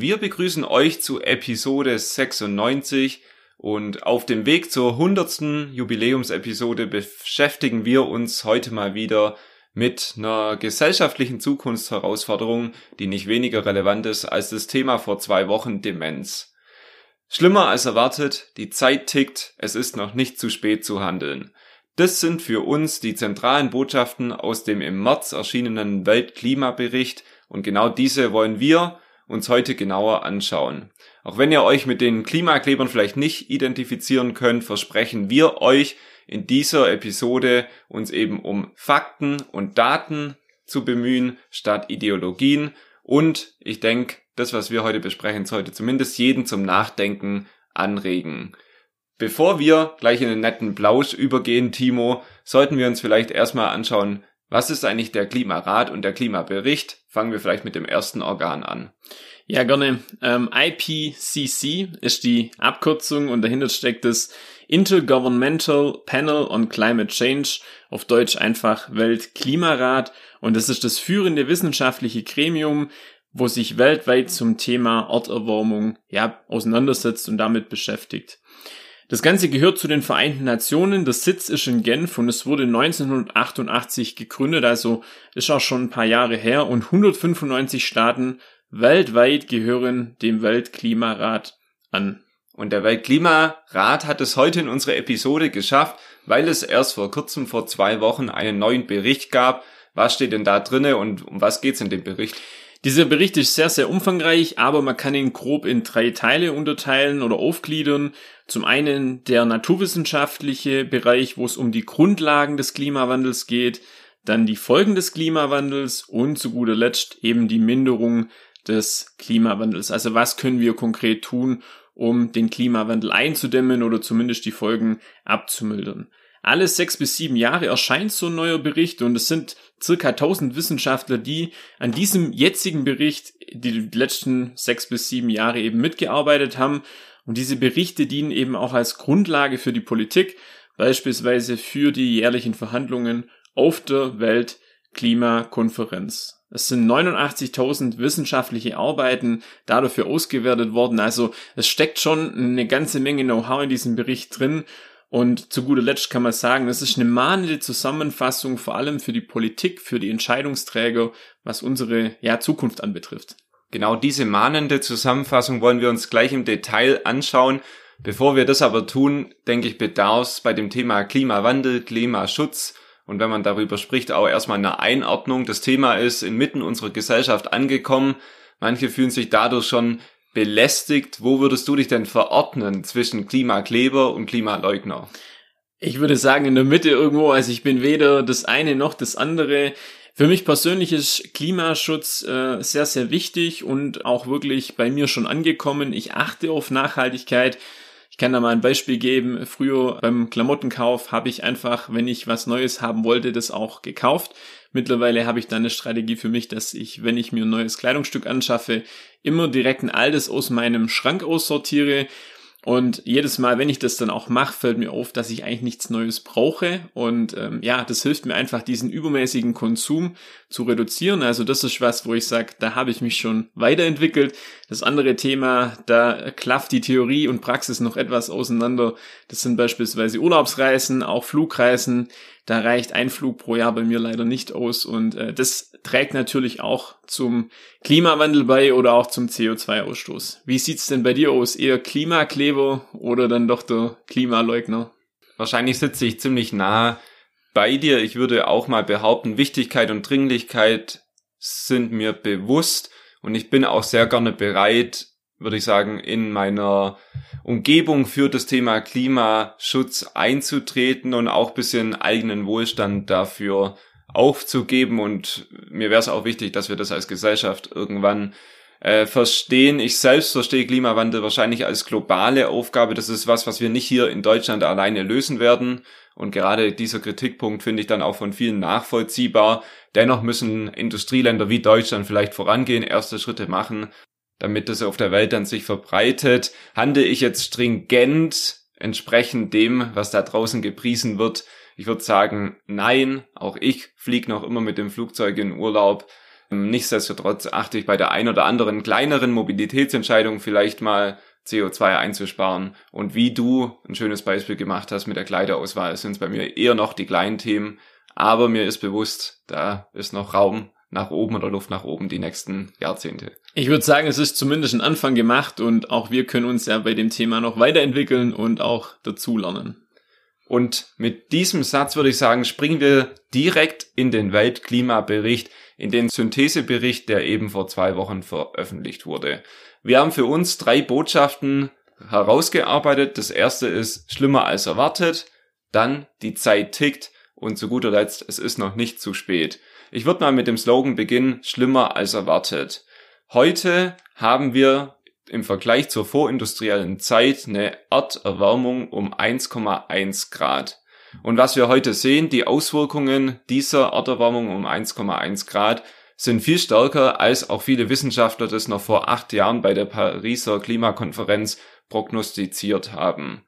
Wir begrüßen euch zu Episode 96 und auf dem Weg zur 100. Jubiläumsepisode beschäftigen wir uns heute mal wieder mit einer gesellschaftlichen Zukunftsherausforderung, die nicht weniger relevant ist als das Thema vor zwei Wochen Demenz. Schlimmer als erwartet, die Zeit tickt, es ist noch nicht zu spät zu handeln. Das sind für uns die zentralen Botschaften aus dem im März erschienenen Weltklimabericht und genau diese wollen wir uns heute genauer anschauen. Auch wenn ihr euch mit den Klimaklebern vielleicht nicht identifizieren könnt, versprechen wir euch in dieser Episode uns eben um Fakten und Daten zu bemühen statt Ideologien. Und ich denke, das, was wir heute besprechen, sollte zumindest jeden zum Nachdenken anregen. Bevor wir gleich in den netten Blausch übergehen, Timo, sollten wir uns vielleicht erstmal anschauen, was ist eigentlich der Klimarat und der Klimabericht? Fangen wir vielleicht mit dem ersten Organ an. Ja, gerne. Ähm, IPCC ist die Abkürzung und dahinter steckt das Intergovernmental Panel on Climate Change, auf Deutsch einfach Weltklimarat. Und das ist das führende wissenschaftliche Gremium, wo sich weltweit zum Thema Erderwärmung ja, auseinandersetzt und damit beschäftigt. Das Ganze gehört zu den Vereinten Nationen. Der Sitz ist in Genf und es wurde 1988 gegründet, also ist auch schon ein paar Jahre her und 195 Staaten weltweit gehören dem Weltklimarat an. Und der Weltklimarat hat es heute in unserer Episode geschafft, weil es erst vor kurzem, vor zwei Wochen, einen neuen Bericht gab. Was steht denn da drinne und um was geht's in dem Bericht? Dieser Bericht ist sehr, sehr umfangreich, aber man kann ihn grob in drei Teile unterteilen oder aufgliedern. Zum einen der naturwissenschaftliche Bereich, wo es um die Grundlagen des Klimawandels geht, dann die Folgen des Klimawandels und zu guter Letzt eben die Minderung des Klimawandels. Also was können wir konkret tun, um den Klimawandel einzudämmen oder zumindest die Folgen abzumildern. Alle sechs bis sieben Jahre erscheint so ein neuer Bericht und es sind circa 1000 Wissenschaftler, die an diesem jetzigen Bericht die letzten sechs bis sieben Jahre eben mitgearbeitet haben. Und diese Berichte dienen eben auch als Grundlage für die Politik, beispielsweise für die jährlichen Verhandlungen auf der Weltklimakonferenz. Es sind 89.000 wissenschaftliche Arbeiten da dafür ausgewertet worden. Also es steckt schon eine ganze Menge Know-how in diesem Bericht drin. Und zu guter Letzt kann man sagen, es ist eine mahnende Zusammenfassung, vor allem für die Politik, für die Entscheidungsträger, was unsere ja, Zukunft anbetrifft. Genau diese mahnende Zusammenfassung wollen wir uns gleich im Detail anschauen. Bevor wir das aber tun, denke ich, bedarf es bei dem Thema Klimawandel, Klimaschutz und wenn man darüber spricht, auch erstmal eine Einordnung. Das Thema ist inmitten unserer Gesellschaft angekommen. Manche fühlen sich dadurch schon belästigt. Wo würdest du dich denn verordnen zwischen Klimakleber und Klimaleugner? Ich würde sagen in der Mitte irgendwo. Also ich bin weder das eine noch das andere. Für mich persönlich ist Klimaschutz äh, sehr, sehr wichtig und auch wirklich bei mir schon angekommen. Ich achte auf Nachhaltigkeit kann da mal ein Beispiel geben. Früher beim Klamottenkauf habe ich einfach, wenn ich was Neues haben wollte, das auch gekauft. Mittlerweile habe ich dann eine Strategie für mich, dass ich, wenn ich mir ein neues Kleidungsstück anschaffe, immer direkt ein altes aus meinem Schrank aussortiere und jedes Mal, wenn ich das dann auch mache, fällt mir auf, dass ich eigentlich nichts Neues brauche. Und ähm, ja, das hilft mir einfach, diesen übermäßigen Konsum zu reduzieren. Also das ist was, wo ich sage, da habe ich mich schon weiterentwickelt. Das andere Thema, da klafft die Theorie und Praxis noch etwas auseinander. Das sind beispielsweise Urlaubsreisen, auch Flugreisen. Da reicht ein Flug pro Jahr bei mir leider nicht aus und äh, das trägt natürlich auch zum Klimawandel bei oder auch zum CO2-Ausstoß. Wie sieht's denn bei dir aus? Eher Klimakleber oder dann doch der Klimaleugner? Wahrscheinlich sitze ich ziemlich nah bei dir. Ich würde auch mal behaupten, Wichtigkeit und Dringlichkeit sind mir bewusst und ich bin auch sehr gerne bereit, würde ich sagen, in meiner Umgebung für das Thema Klimaschutz einzutreten und auch bisschen eigenen Wohlstand dafür aufzugeben und mir wäre es auch wichtig, dass wir das als Gesellschaft irgendwann äh, verstehen. Ich selbst verstehe Klimawandel wahrscheinlich als globale Aufgabe. Das ist was, was wir nicht hier in Deutschland alleine lösen werden. Und gerade dieser Kritikpunkt finde ich dann auch von vielen nachvollziehbar. Dennoch müssen Industrieländer wie Deutschland vielleicht vorangehen, erste Schritte machen, damit das auf der Welt dann sich verbreitet. Handle ich jetzt stringent entsprechend dem, was da draußen gepriesen wird? Ich würde sagen, nein. Auch ich fliege noch immer mit dem Flugzeug in Urlaub. Nichtsdestotrotz achte ich bei der ein oder anderen kleineren Mobilitätsentscheidung vielleicht mal CO2 einzusparen. Und wie du ein schönes Beispiel gemacht hast mit der Kleiderauswahl, sind es bei mir eher noch die kleinen Themen. Aber mir ist bewusst, da ist noch Raum nach oben oder Luft nach oben die nächsten Jahrzehnte. Ich würde sagen, es ist zumindest ein Anfang gemacht und auch wir können uns ja bei dem Thema noch weiterentwickeln und auch dazulernen. Und mit diesem Satz würde ich sagen, springen wir direkt in den Weltklimabericht, in den Synthesebericht, der eben vor zwei Wochen veröffentlicht wurde. Wir haben für uns drei Botschaften herausgearbeitet. Das erste ist schlimmer als erwartet, dann die Zeit tickt und zu guter Letzt, es ist noch nicht zu spät. Ich würde mal mit dem Slogan beginnen, schlimmer als erwartet. Heute haben wir im Vergleich zur vorindustriellen Zeit eine Erderwärmung um 1,1 Grad. Und was wir heute sehen, die Auswirkungen dieser Erderwärmung um 1,1 Grad sind viel stärker, als auch viele Wissenschaftler das noch vor acht Jahren bei der Pariser Klimakonferenz prognostiziert haben.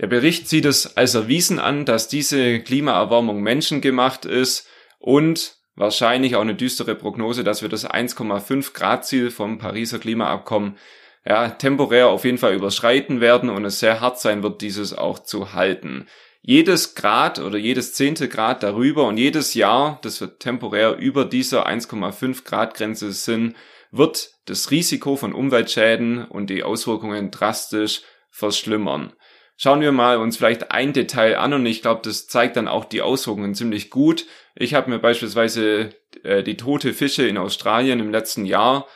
Der Bericht sieht es als erwiesen an, dass diese Klimaerwärmung menschengemacht ist und wahrscheinlich auch eine düstere Prognose, dass wir das 1,5 Grad Ziel vom Pariser Klimaabkommen ja, temporär auf jeden Fall überschreiten werden und es sehr hart sein wird, dieses auch zu halten. Jedes Grad oder jedes zehnte Grad darüber und jedes Jahr, das wir temporär über dieser 1,5 Grad Grenze sind, wird das Risiko von Umweltschäden und die Auswirkungen drastisch verschlimmern. Schauen wir mal uns vielleicht ein Detail an und ich glaube, das zeigt dann auch die Auswirkungen ziemlich gut. Ich habe mir beispielsweise äh, die tote Fische in Australien im letzten Jahr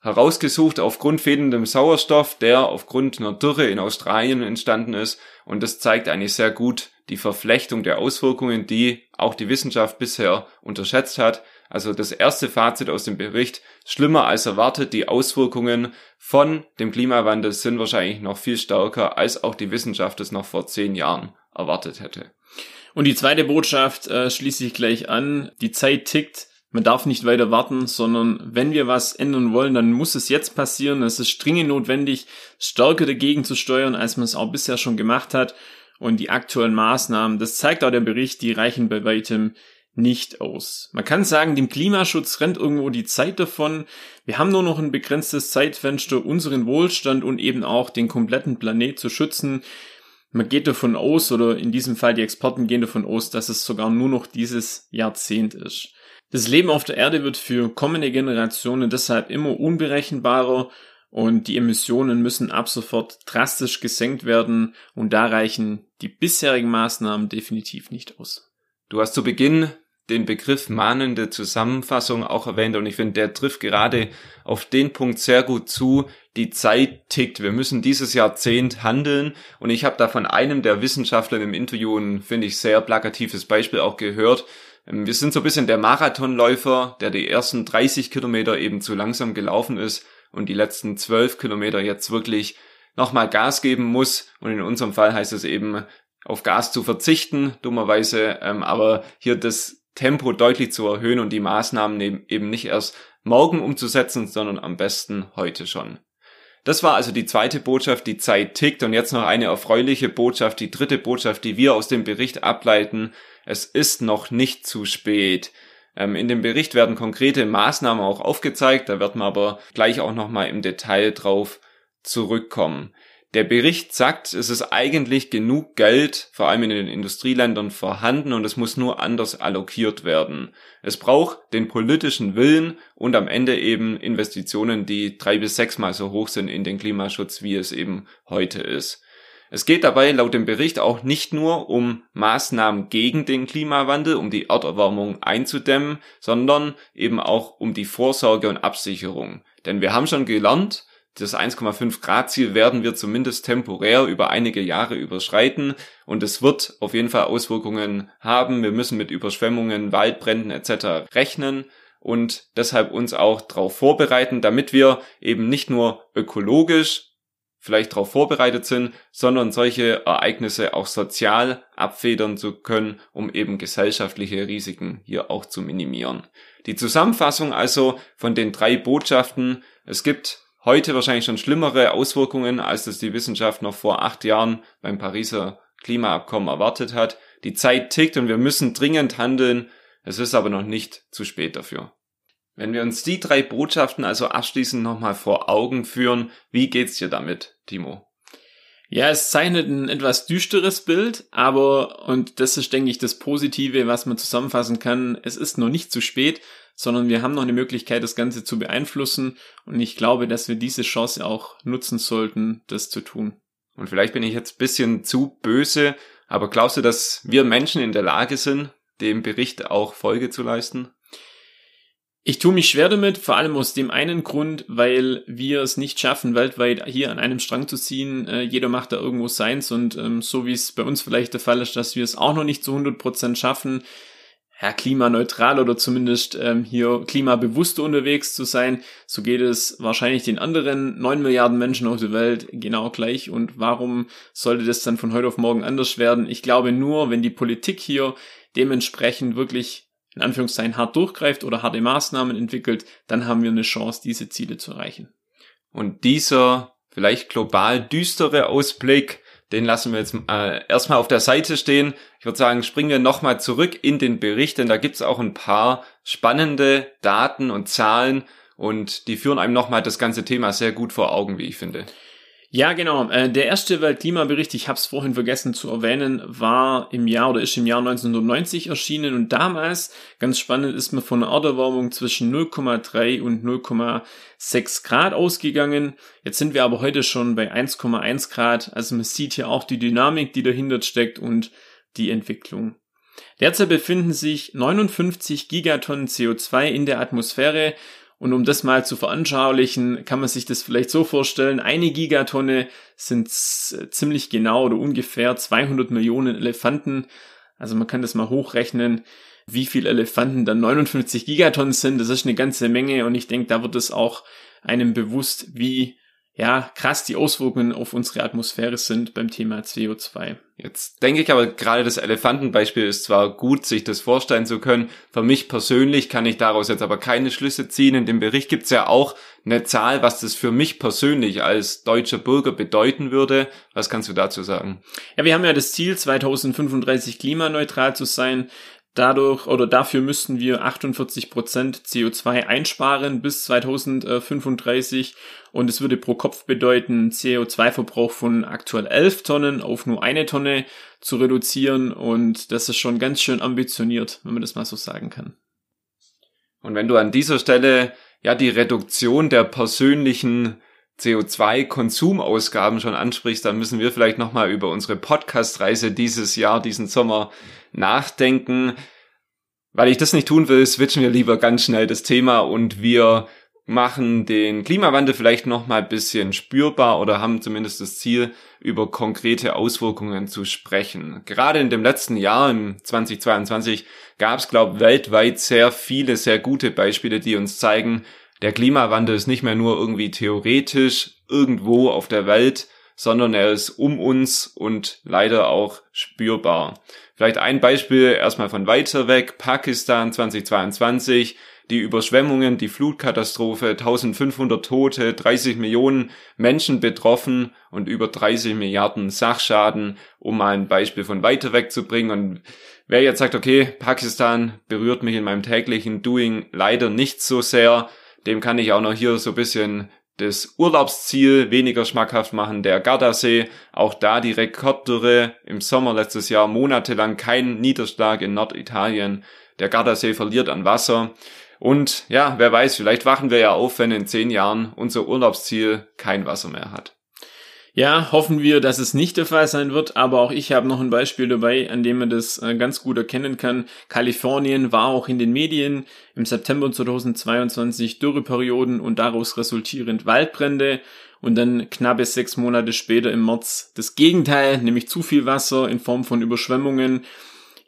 herausgesucht aufgrund fehlendem Sauerstoff, der aufgrund einer Dürre in Australien entstanden ist. Und das zeigt eigentlich sehr gut die Verflechtung der Auswirkungen, die auch die Wissenschaft bisher unterschätzt hat. Also das erste Fazit aus dem Bericht, schlimmer als erwartet, die Auswirkungen von dem Klimawandel sind wahrscheinlich noch viel stärker, als auch die Wissenschaft es noch vor zehn Jahren erwartet hätte. Und die zweite Botschaft äh, schließe ich gleich an. Die Zeit tickt. Man darf nicht weiter warten, sondern wenn wir was ändern wollen, dann muss es jetzt passieren. Es ist dringend notwendig, stärker dagegen zu steuern, als man es auch bisher schon gemacht hat. Und die aktuellen Maßnahmen, das zeigt auch der Bericht, die reichen bei weitem nicht aus. Man kann sagen, dem Klimaschutz rennt irgendwo die Zeit davon. Wir haben nur noch ein begrenztes Zeitfenster, unseren Wohlstand und eben auch den kompletten Planet zu schützen. Man geht davon aus, oder in diesem Fall die Experten gehen davon aus, dass es sogar nur noch dieses Jahrzehnt ist. Das Leben auf der Erde wird für kommende Generationen deshalb immer unberechenbarer und die Emissionen müssen ab sofort drastisch gesenkt werden und da reichen die bisherigen Maßnahmen definitiv nicht aus. Du hast zu Beginn den Begriff mahnende Zusammenfassung auch erwähnt und ich finde, der trifft gerade auf den Punkt sehr gut zu. Die Zeit tickt. Wir müssen dieses Jahrzehnt handeln und ich habe da von einem der Wissenschaftler im Interview ein, finde ich, sehr plakatives Beispiel auch gehört. Ähm, wir sind so ein bisschen der Marathonläufer, der die ersten 30 Kilometer eben zu langsam gelaufen ist und die letzten 12 Kilometer jetzt wirklich nochmal Gas geben muss. Und in unserem Fall heißt es eben, auf Gas zu verzichten, dummerweise, ähm, aber hier das Tempo deutlich zu erhöhen und die Maßnahmen eben nicht erst morgen umzusetzen, sondern am besten heute schon. Das war also die zweite Botschaft, die Zeit tickt und jetzt noch eine erfreuliche Botschaft, die dritte Botschaft, die wir aus dem Bericht ableiten. Es ist noch nicht zu spät. Ähm, in dem Bericht werden konkrete Maßnahmen auch aufgezeigt, da wird man aber gleich auch nochmal im Detail drauf zurückkommen. Der Bericht sagt, es ist eigentlich genug Geld, vor allem in den Industrieländern, vorhanden und es muss nur anders allokiert werden. Es braucht den politischen Willen und am Ende eben Investitionen, die drei bis sechsmal so hoch sind in den Klimaschutz, wie es eben heute ist. Es geht dabei laut dem Bericht auch nicht nur um Maßnahmen gegen den Klimawandel, um die Erderwärmung einzudämmen, sondern eben auch um die Vorsorge und Absicherung. Denn wir haben schon gelernt, das 1,5 Grad Ziel werden wir zumindest temporär über einige Jahre überschreiten und es wird auf jeden Fall Auswirkungen haben. Wir müssen mit Überschwemmungen, Waldbränden etc. rechnen und deshalb uns auch darauf vorbereiten, damit wir eben nicht nur ökologisch vielleicht darauf vorbereitet sind, sondern solche Ereignisse auch sozial abfedern zu können, um eben gesellschaftliche Risiken hier auch zu minimieren. Die Zusammenfassung also von den drei Botschaften. Es gibt heute wahrscheinlich schon schlimmere Auswirkungen, als das die Wissenschaft noch vor acht Jahren beim Pariser Klimaabkommen erwartet hat. Die Zeit tickt und wir müssen dringend handeln. Es ist aber noch nicht zu spät dafür. Wenn wir uns die drei Botschaften also abschließend nochmal vor Augen führen, wie geht's dir damit, Timo? Ja, es zeichnet ein etwas düsteres Bild, aber, und das ist, denke ich, das Positive, was man zusammenfassen kann, es ist noch nicht zu spät, sondern wir haben noch eine Möglichkeit, das Ganze zu beeinflussen und ich glaube, dass wir diese Chance auch nutzen sollten, das zu tun. Und vielleicht bin ich jetzt bisschen zu böse, aber glaubst du, dass wir Menschen in der Lage sind, dem Bericht auch Folge zu leisten? Ich tue mich schwer damit, vor allem aus dem einen Grund, weil wir es nicht schaffen, weltweit hier an einem Strang zu ziehen. Äh, jeder macht da irgendwo seins und ähm, so wie es bei uns vielleicht der Fall ist, dass wir es auch noch nicht zu 100 Prozent schaffen, ja, klimaneutral oder zumindest ähm, hier klimabewusster unterwegs zu sein, so geht es wahrscheinlich den anderen neun Milliarden Menschen auf der Welt genau gleich. Und warum sollte das dann von heute auf morgen anders werden? Ich glaube nur, wenn die Politik hier dementsprechend wirklich in Anführungszeichen hart durchgreift oder harte Maßnahmen entwickelt, dann haben wir eine Chance, diese Ziele zu erreichen. Und dieser vielleicht global düstere Ausblick, den lassen wir jetzt äh, erstmal auf der Seite stehen. Ich würde sagen, springen wir nochmal zurück in den Bericht, denn da gibt's auch ein paar spannende Daten und Zahlen und die führen einem nochmal das ganze Thema sehr gut vor Augen, wie ich finde. Ja, genau. Äh, der erste Weltklimabericht, ich habe es vorhin vergessen zu erwähnen, war im Jahr oder ist im Jahr 1990 erschienen und damals, ganz spannend, ist man von einer Erderwärmung zwischen 0,3 und 0,6 Grad ausgegangen. Jetzt sind wir aber heute schon bei 1,1 Grad. Also man sieht hier auch die Dynamik, die dahinter steckt und die Entwicklung. Derzeit befinden sich 59 Gigatonnen CO2 in der Atmosphäre und um das mal zu veranschaulichen, kann man sich das vielleicht so vorstellen, eine Gigatonne sind ziemlich genau oder ungefähr 200 Millionen Elefanten. Also man kann das mal hochrechnen, wie viel Elefanten dann 59 Gigatonnen sind. Das ist eine ganze Menge und ich denke, da wird es auch einem bewusst, wie ja, krass die Auswirkungen auf unsere Atmosphäre sind beim Thema CO2. Jetzt denke ich aber gerade das Elefantenbeispiel ist zwar gut, sich das vorstellen zu können. Für mich persönlich kann ich daraus jetzt aber keine Schlüsse ziehen. In dem Bericht gibt es ja auch eine Zahl, was das für mich persönlich als deutscher Bürger bedeuten würde. Was kannst du dazu sagen? Ja, wir haben ja das Ziel, 2035 klimaneutral zu sein. Dadurch oder dafür müssten wir 48 Prozent CO2 einsparen bis 2035 und es würde pro Kopf bedeuten, CO2-Verbrauch von aktuell 11 Tonnen auf nur eine Tonne zu reduzieren und das ist schon ganz schön ambitioniert, wenn man das mal so sagen kann. Und wenn du an dieser Stelle ja die Reduktion der persönlichen CO2-Konsumausgaben schon ansprichst, dann müssen wir vielleicht nochmal über unsere Podcast-Reise dieses Jahr, diesen Sommer nachdenken. Weil ich das nicht tun will, switchen wir lieber ganz schnell das Thema und wir machen den Klimawandel vielleicht nochmal ein bisschen spürbar oder haben zumindest das Ziel, über konkrete Auswirkungen zu sprechen. Gerade in dem letzten Jahr, im 2022, gab es, glaube weltweit sehr viele, sehr gute Beispiele, die uns zeigen, der Klimawandel ist nicht mehr nur irgendwie theoretisch irgendwo auf der Welt, sondern er ist um uns und leider auch spürbar. Vielleicht ein Beispiel erstmal von weiter weg, Pakistan 2022, die Überschwemmungen, die Flutkatastrophe, 1500 Tote, 30 Millionen Menschen betroffen und über 30 Milliarden Sachschaden, um mal ein Beispiel von weiter weg zu bringen. Und wer jetzt sagt, okay, Pakistan berührt mich in meinem täglichen Doing leider nicht so sehr, dem kann ich auch noch hier so ein bisschen das Urlaubsziel weniger schmackhaft machen, der Gardasee, auch da die Rekorddürre im Sommer letztes Jahr monatelang kein Niederschlag in Norditalien. Der Gardasee verliert an Wasser. Und ja, wer weiß, vielleicht wachen wir ja auf, wenn in zehn Jahren unser Urlaubsziel kein Wasser mehr hat. Ja, hoffen wir, dass es nicht der Fall sein wird, aber auch ich habe noch ein Beispiel dabei, an dem man das äh, ganz gut erkennen kann. Kalifornien war auch in den Medien im September 2022 Dürreperioden und daraus resultierend Waldbrände und dann knappe sechs Monate später im März das Gegenteil, nämlich zu viel Wasser in Form von Überschwemmungen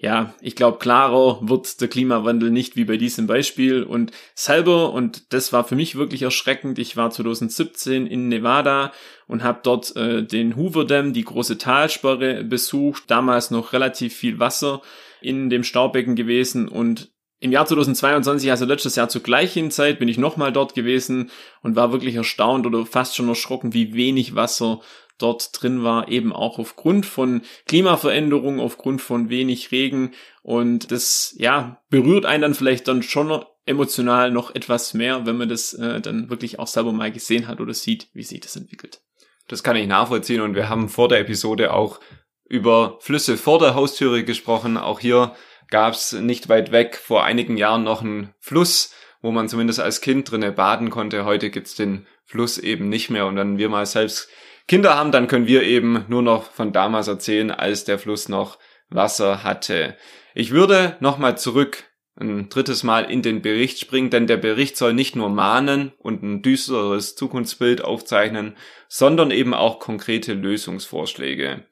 ja, ich glaube, klarer wird der Klimawandel nicht wie bei diesem Beispiel. Und selber, und das war für mich wirklich erschreckend, ich war 2017 in Nevada und habe dort äh, den Hoover Dam, die große Talsperre, besucht. Damals noch relativ viel Wasser in dem Staubecken gewesen und im Jahr 2022, also letztes Jahr zur gleichen Zeit, bin ich nochmal dort gewesen und war wirklich erstaunt oder fast schon erschrocken, wie wenig Wasser dort drin war, eben auch aufgrund von Klimaveränderungen, aufgrund von wenig Regen und das ja berührt einen dann vielleicht dann schon emotional noch etwas mehr, wenn man das äh, dann wirklich auch selber mal gesehen hat oder sieht, wie sich das entwickelt. Das kann ich nachvollziehen und wir haben vor der Episode auch über Flüsse vor der Haustüre gesprochen. Auch hier gab es nicht weit weg vor einigen Jahren noch einen Fluss, wo man zumindest als Kind drinne baden konnte. Heute gibt's den Fluss eben nicht mehr und wenn wir mal selbst Kinder haben, dann können wir eben nur noch von damals erzählen, als der Fluss noch Wasser hatte. Ich würde nochmal zurück ein drittes Mal in den Bericht springen, denn der Bericht soll nicht nur mahnen und ein düsteres Zukunftsbild aufzeichnen, sondern eben auch konkrete Lösungsvorschläge.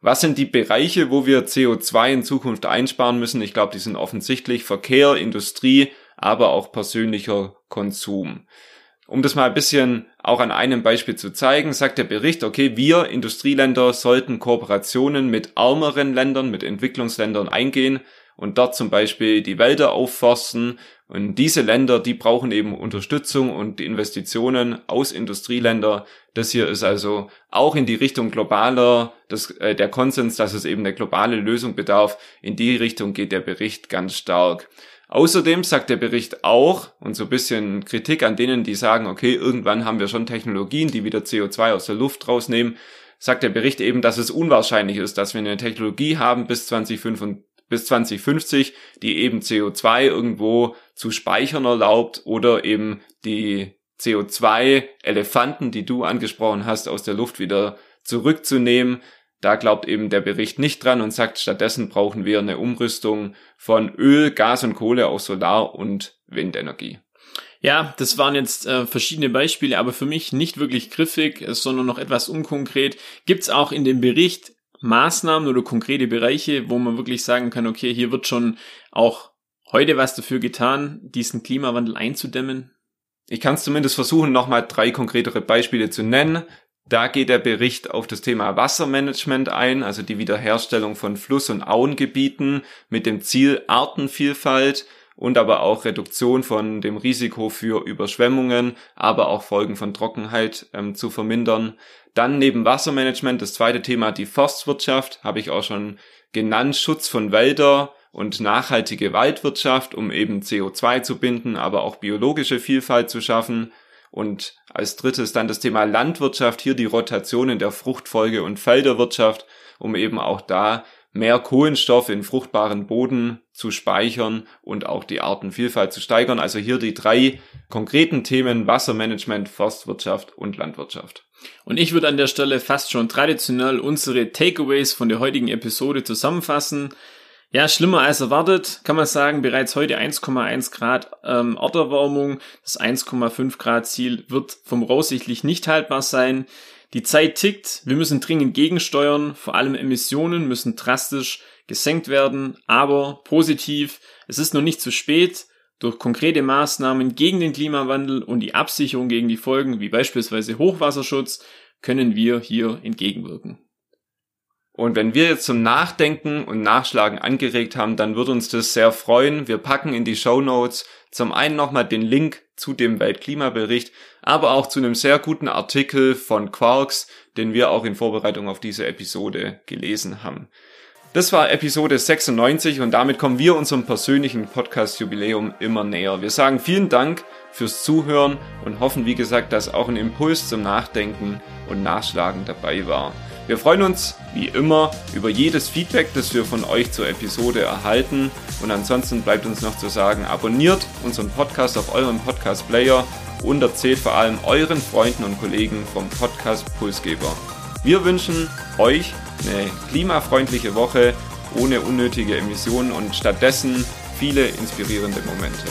Was sind die Bereiche, wo wir CO2 in Zukunft einsparen müssen? Ich glaube, die sind offensichtlich Verkehr, Industrie, aber auch persönlicher Konsum. Um das mal ein bisschen auch an einem Beispiel zu zeigen, sagt der Bericht, okay, wir Industrieländer sollten Kooperationen mit ärmeren Ländern, mit Entwicklungsländern eingehen und dort zum Beispiel die Wälder aufforsten. Und diese Länder, die brauchen eben Unterstützung und Investitionen aus Industrieländer. Das hier ist also auch in die Richtung globaler, das, äh, der Konsens, dass es eben eine globale Lösung bedarf. In die Richtung geht der Bericht ganz stark. Außerdem sagt der Bericht auch, und so ein bisschen Kritik an denen, die sagen, okay, irgendwann haben wir schon Technologien, die wieder CO2 aus der Luft rausnehmen, sagt der Bericht eben, dass es unwahrscheinlich ist, dass wir eine Technologie haben bis 2055, bis 2050, die eben CO2 irgendwo zu speichern erlaubt oder eben die CO2-Elefanten, die du angesprochen hast, aus der Luft wieder zurückzunehmen. Da glaubt eben der Bericht nicht dran und sagt, stattdessen brauchen wir eine Umrüstung von Öl, Gas und Kohle auf Solar- und Windenergie. Ja, das waren jetzt äh, verschiedene Beispiele, aber für mich nicht wirklich griffig, sondern noch etwas unkonkret. Gibt es auch in dem Bericht Maßnahmen oder konkrete Bereiche, wo man wirklich sagen kann, okay, hier wird schon auch heute was dafür getan, diesen Klimawandel einzudämmen? Ich kann es zumindest versuchen, nochmal drei konkretere Beispiele zu nennen. Da geht der Bericht auf das Thema Wassermanagement ein, also die Wiederherstellung von Fluss- und Auengebieten mit dem Ziel Artenvielfalt und aber auch Reduktion von dem Risiko für Überschwemmungen, aber auch Folgen von Trockenheit ähm, zu vermindern. Dann neben Wassermanagement das zweite Thema die Forstwirtschaft, habe ich auch schon genannt, Schutz von Wälder und nachhaltige Waldwirtschaft, um eben CO2 zu binden, aber auch biologische Vielfalt zu schaffen. Und als drittes dann das Thema Landwirtschaft, hier die Rotation in der Fruchtfolge und Felderwirtschaft, um eben auch da mehr Kohlenstoff in fruchtbaren Boden zu speichern und auch die Artenvielfalt zu steigern. Also hier die drei konkreten Themen Wassermanagement, Forstwirtschaft und Landwirtschaft. Und ich würde an der Stelle fast schon traditionell unsere Takeaways von der heutigen Episode zusammenfassen. Ja, schlimmer als erwartet, kann man sagen. Bereits heute 1,1 Grad ähm, Erderwärmung. Das 1,5 Grad Ziel wird voraussichtlich nicht haltbar sein. Die Zeit tickt. Wir müssen dringend gegensteuern. Vor allem Emissionen müssen drastisch gesenkt werden. Aber positiv, es ist noch nicht zu spät. Durch konkrete Maßnahmen gegen den Klimawandel und die Absicherung gegen die Folgen, wie beispielsweise Hochwasserschutz, können wir hier entgegenwirken. Und wenn wir jetzt zum Nachdenken und Nachschlagen angeregt haben, dann würde uns das sehr freuen. Wir packen in die Show Notes zum einen nochmal den Link zu dem Weltklimabericht, aber auch zu einem sehr guten Artikel von Quarks, den wir auch in Vorbereitung auf diese Episode gelesen haben. Das war Episode 96 und damit kommen wir unserem persönlichen Podcast-Jubiläum immer näher. Wir sagen vielen Dank fürs Zuhören und hoffen, wie gesagt, dass auch ein Impuls zum Nachdenken und Nachschlagen dabei war. Wir freuen uns, wie immer, über jedes Feedback, das wir von euch zur Episode erhalten. Und ansonsten bleibt uns noch zu sagen, abonniert unseren Podcast auf eurem Podcast-Player und erzählt vor allem euren Freunden und Kollegen vom Podcast Pulsgeber. Wir wünschen euch eine klimafreundliche Woche ohne unnötige Emissionen und stattdessen viele inspirierende Momente.